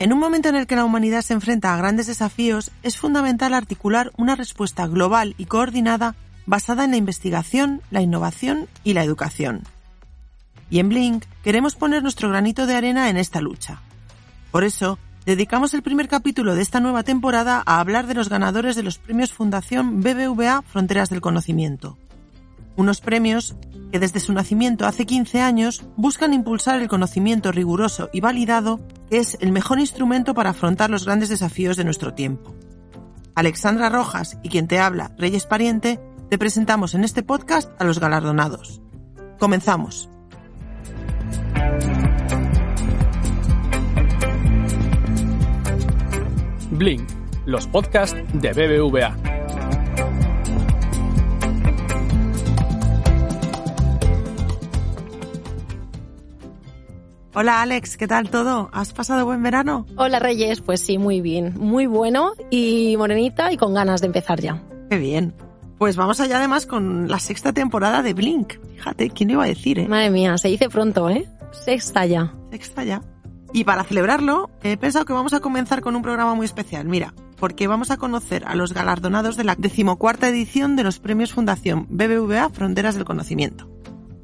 En un momento en el que la humanidad se enfrenta a grandes desafíos, es fundamental articular una respuesta global y coordinada basada en la investigación, la innovación y la educación. Y en Blink queremos poner nuestro granito de arena en esta lucha. Por eso, dedicamos el primer capítulo de esta nueva temporada a hablar de los ganadores de los premios Fundación BBVA Fronteras del Conocimiento. Unos premios que desde su nacimiento hace 15 años buscan impulsar el conocimiento riguroso y validado que es el mejor instrumento para afrontar los grandes desafíos de nuestro tiempo. Alexandra Rojas y quien te habla, Reyes Pariente, te presentamos en este podcast a los galardonados. Comenzamos. Blink, los podcasts de BBVA. Hola Alex, ¿qué tal todo? ¿Has pasado buen verano? Hola Reyes, pues sí, muy bien, muy bueno y morenita y con ganas de empezar ya. Qué bien. Pues vamos allá además con la sexta temporada de Blink. Fíjate, ¿quién iba a decir, eh? Madre mía, se dice pronto, ¿eh? Sexta ya. Sexta ya. Y para celebrarlo, he pensado que vamos a comenzar con un programa muy especial. Mira, porque vamos a conocer a los galardonados de la decimocuarta edición de los premios Fundación BBVA Fronteras del Conocimiento.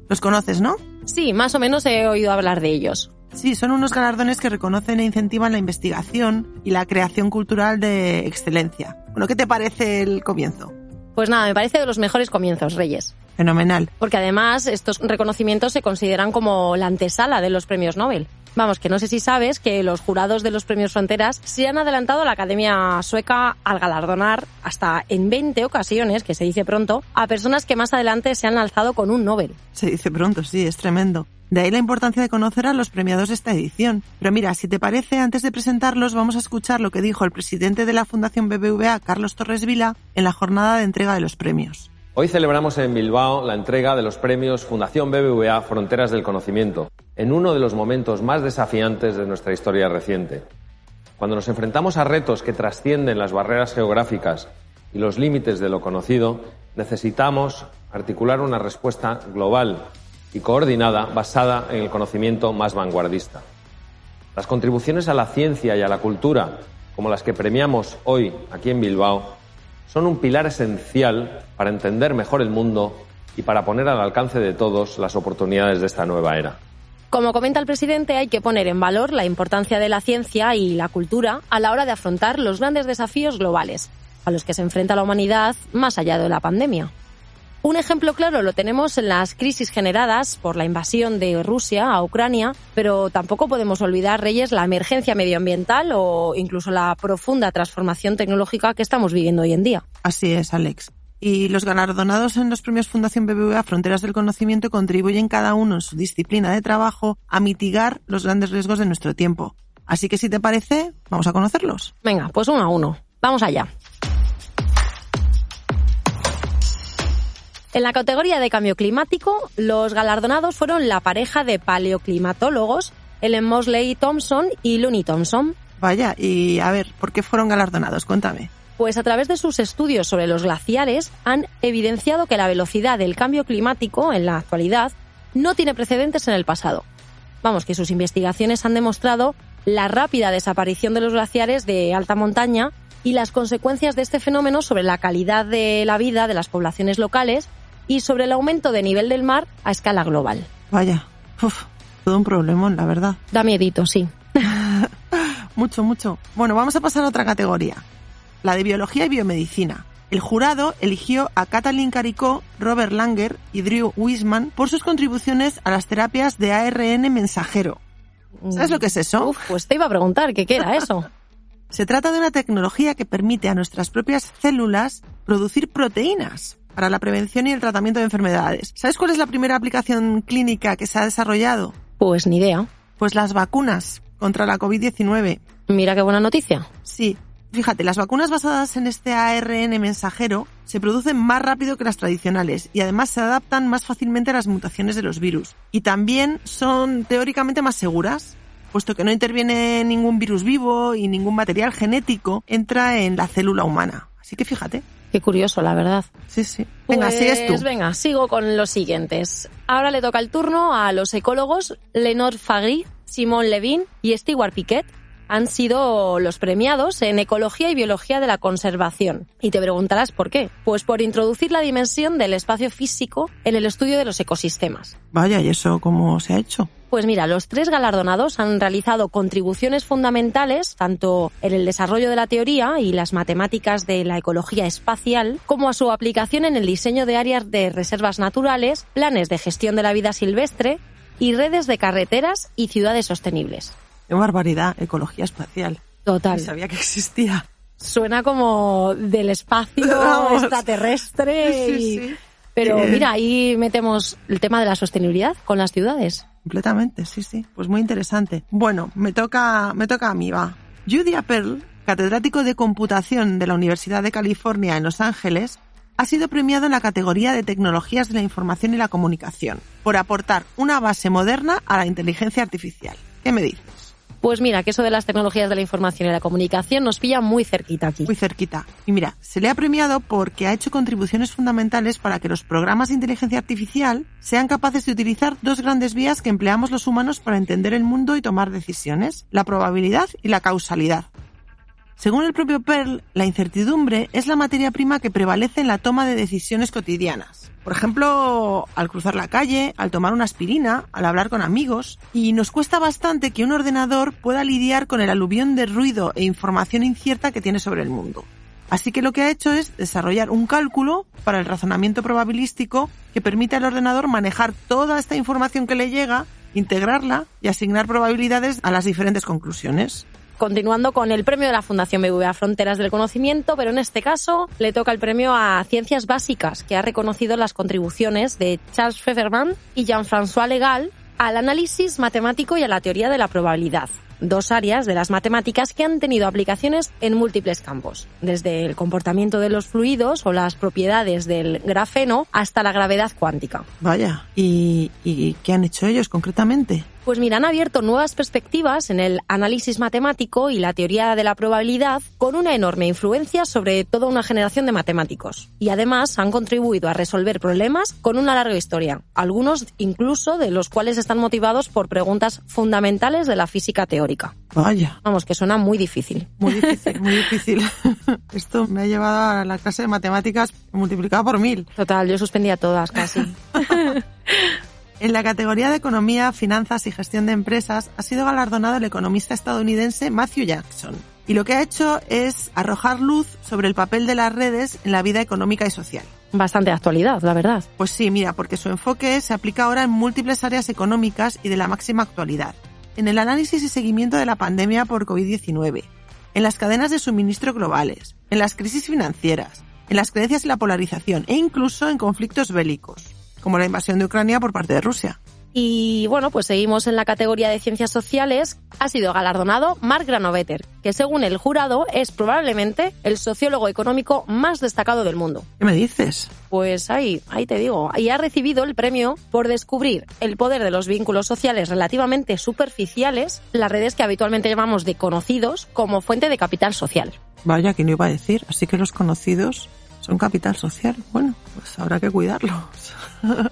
¿Los conoces, no? Sí, más o menos he oído hablar de ellos. Sí, son unos galardones que reconocen e incentivan la investigación y la creación cultural de excelencia. Bueno, ¿qué te parece el comienzo? Pues nada, me parece de los mejores comienzos, Reyes. Fenomenal. Porque además estos reconocimientos se consideran como la antesala de los premios Nobel. Vamos, que no sé si sabes que los jurados de los premios Fronteras se han adelantado a la Academia Sueca al galardonar hasta en 20 ocasiones, que se dice pronto, a personas que más adelante se han alzado con un Nobel. Se dice pronto, sí, es tremendo. De ahí la importancia de conocer a los premiados de esta edición. Pero mira, si te parece, antes de presentarlos, vamos a escuchar lo que dijo el presidente de la Fundación BBVA, Carlos Torres Vila, en la jornada de entrega de los premios. Hoy celebramos en Bilbao la entrega de los premios Fundación BBVA Fronteras del Conocimiento, en uno de los momentos más desafiantes de nuestra historia reciente. Cuando nos enfrentamos a retos que trascienden las barreras geográficas y los límites de lo conocido, necesitamos articular una respuesta global y coordinada basada en el conocimiento más vanguardista. Las contribuciones a la ciencia y a la cultura, como las que premiamos hoy aquí en Bilbao, son un pilar esencial para entender mejor el mundo y para poner al alcance de todos las oportunidades de esta nueva era. Como comenta el presidente, hay que poner en valor la importancia de la ciencia y la cultura a la hora de afrontar los grandes desafíos globales a los que se enfrenta la humanidad más allá de la pandemia. Un ejemplo claro lo tenemos en las crisis generadas por la invasión de Rusia a Ucrania, pero tampoco podemos olvidar, Reyes, la emergencia medioambiental o incluso la profunda transformación tecnológica que estamos viviendo hoy en día. Así es, Alex. Y los galardonados en los premios Fundación BBVA Fronteras del Conocimiento contribuyen cada uno en su disciplina de trabajo a mitigar los grandes riesgos de nuestro tiempo. Así que si te parece, vamos a conocerlos. Venga, pues uno a uno. Vamos allá. En la categoría de cambio climático, los galardonados fueron la pareja de paleoclimatólogos Ellen Mosley Thompson y Looney Thompson. Vaya, y a ver, ¿por qué fueron galardonados? Cuéntame. Pues a través de sus estudios sobre los glaciares han evidenciado que la velocidad del cambio climático en la actualidad no tiene precedentes en el pasado. Vamos, que sus investigaciones han demostrado la rápida desaparición de los glaciares de alta montaña y las consecuencias de este fenómeno sobre la calidad de la vida de las poblaciones locales y sobre el aumento de nivel del mar a escala global. Vaya, uf, todo un problemón, la verdad. Da miedito, sí. mucho, mucho. Bueno, vamos a pasar a otra categoría, la de biología y biomedicina. El jurado eligió a Katalin Caricó, Robert Langer y Drew Wiseman por sus contribuciones a las terapias de ARN mensajero. ¿Sabes lo que es eso? Uf, pues te iba a preguntar, ¿qué, qué era eso? Se trata de una tecnología que permite a nuestras propias células producir proteínas para la prevención y el tratamiento de enfermedades. ¿Sabes cuál es la primera aplicación clínica que se ha desarrollado? Pues ni idea. Pues las vacunas contra la COVID-19. Mira qué buena noticia. Sí. Fíjate, las vacunas basadas en este ARN mensajero se producen más rápido que las tradicionales y además se adaptan más fácilmente a las mutaciones de los virus. Y también son teóricamente más seguras, puesto que no interviene ningún virus vivo y ningún material genético entra en la célula humana. Así que fíjate. Qué curioso, la verdad. Sí, sí. Venga, pues, sigues tú. Venga, sigo con los siguientes. Ahora le toca el turno a los ecólogos Lenore Fagri, Simon Levin y Stewart Piquet. Han sido los premiados en Ecología y Biología de la Conservación. Y te preguntarás por qué. Pues por introducir la dimensión del espacio físico en el estudio de los ecosistemas. Vaya, ¿y eso cómo se ha hecho? Pues mira, los tres galardonados han realizado contribuciones fundamentales tanto en el desarrollo de la teoría y las matemáticas de la ecología espacial, como a su aplicación en el diseño de áreas de reservas naturales, planes de gestión de la vida silvestre y redes de carreteras y ciudades sostenibles. Qué barbaridad, ecología espacial. Total. Ni sabía que existía. Suena como del espacio Vamos. extraterrestre. Sí, y- sí, sí. Pero Eh. mira, ahí metemos el tema de la sostenibilidad con las ciudades. Completamente, sí, sí. Pues muy interesante. Bueno, me toca, me toca a mí, va. Judy Appel, catedrático de computación de la Universidad de California en Los Ángeles, ha sido premiado en la categoría de tecnologías de la información y la comunicación por aportar una base moderna a la inteligencia artificial. ¿Qué me dices? Pues mira, que eso de las tecnologías de la información y la comunicación nos pilla muy cerquita aquí. Muy cerquita. Y mira, se le ha premiado porque ha hecho contribuciones fundamentales para que los programas de inteligencia artificial sean capaces de utilizar dos grandes vías que empleamos los humanos para entender el mundo y tomar decisiones, la probabilidad y la causalidad. Según el propio Pearl, la incertidumbre es la materia prima que prevalece en la toma de decisiones cotidianas. Por ejemplo, al cruzar la calle, al tomar una aspirina, al hablar con amigos, y nos cuesta bastante que un ordenador pueda lidiar con el aluvión de ruido e información incierta que tiene sobre el mundo. Así que lo que ha hecho es desarrollar un cálculo para el razonamiento probabilístico que permite al ordenador manejar toda esta información que le llega, integrarla y asignar probabilidades a las diferentes conclusiones. Continuando con el premio de la Fundación BBVA Fronteras del Conocimiento, pero en este caso le toca el premio a Ciencias Básicas, que ha reconocido las contribuciones de Charles Fefferman y Jean-François Legal al análisis matemático y a la teoría de la probabilidad. Dos áreas de las matemáticas que han tenido aplicaciones en múltiples campos, desde el comportamiento de los fluidos o las propiedades del grafeno hasta la gravedad cuántica. Vaya, ¿y, y qué han hecho ellos concretamente? Pues mira, han abierto nuevas perspectivas en el análisis matemático y la teoría de la probabilidad con una enorme influencia sobre toda una generación de matemáticos. Y además han contribuido a resolver problemas con una larga historia, algunos incluso de los cuales están motivados por preguntas fundamentales de la física teórica. Vaya, Vamos, que suena muy difícil. muy difícil, muy difícil. Esto me ha llevado a la clase de matemáticas multiplicada por mil. Total, yo suspendía todas casi. En la categoría de Economía, Finanzas y Gestión de Empresas ha sido galardonado el economista estadounidense Matthew Jackson. Y lo que ha hecho es arrojar luz sobre el papel de las redes en la vida económica y social. Bastante actualidad, la verdad. Pues sí, mira, porque su enfoque se aplica ahora en múltiples áreas económicas y de la máxima actualidad. En el análisis y seguimiento de la pandemia por COVID-19, en las cadenas de suministro globales, en las crisis financieras, en las creencias y la polarización e incluso en conflictos bélicos, como la invasión de Ucrania por parte de Rusia. Y bueno, pues seguimos en la categoría de ciencias sociales. Ha sido galardonado Mark Granovetter, que según el jurado es probablemente el sociólogo económico más destacado del mundo. ¿Qué me dices? Pues ahí, ahí te digo, y ha recibido el premio por descubrir el poder de los vínculos sociales relativamente superficiales, las redes que habitualmente llamamos de conocidos, como fuente de capital social. Vaya, que no iba a decir. Así que los conocidos son capital social. Bueno, pues habrá que cuidarlos.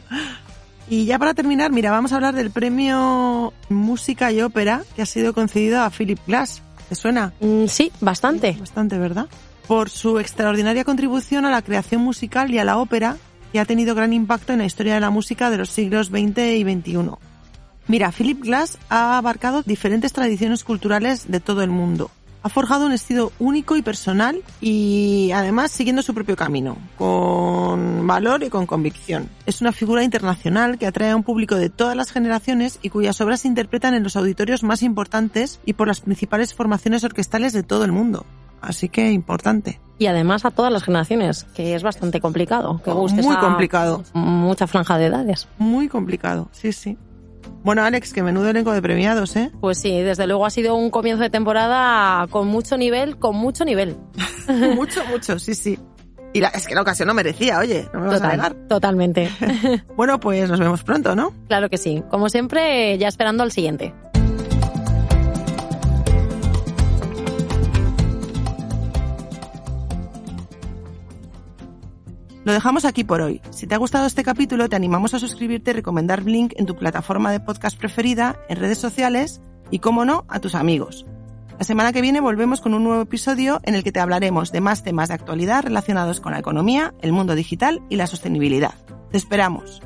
y ya para terminar, mira, vamos a hablar del premio Música y Ópera que ha sido concedido a Philip Glass. ¿Te suena? Mm, sí, bastante. Bastante, ¿verdad? Por su extraordinaria contribución a la creación musical y a la ópera, que ha tenido gran impacto en la historia de la música de los siglos XX y XXI. Mira, Philip Glass ha abarcado diferentes tradiciones culturales de todo el mundo. Ha forjado un estilo único y personal y además siguiendo su propio camino, con valor y con convicción. Es una figura internacional que atrae a un público de todas las generaciones y cuyas obras se interpretan en los auditorios más importantes y por las principales formaciones orquestales de todo el mundo. Así que importante. Y además a todas las generaciones, que es bastante complicado. Que Muy complicado. Mucha franja de edades. Muy complicado, sí, sí. Bueno, Alex, que menudo elenco de premiados, ¿eh? Pues sí, desde luego ha sido un comienzo de temporada con mucho nivel, con mucho nivel. mucho, mucho, sí, sí. Y la- es que la ocasión lo merecía, oye, no me vas a negar. Total, totalmente. Bueno, pues nos vemos pronto, ¿no? claro que sí. Como siempre, ya esperando al siguiente. Lo dejamos aquí por hoy. Si te ha gustado este capítulo, te animamos a suscribirte y recomendar Blink en tu plataforma de podcast preferida, en redes sociales y, como no, a tus amigos. La semana que viene volvemos con un nuevo episodio en el que te hablaremos de más temas de actualidad relacionados con la economía, el mundo digital y la sostenibilidad. Te esperamos.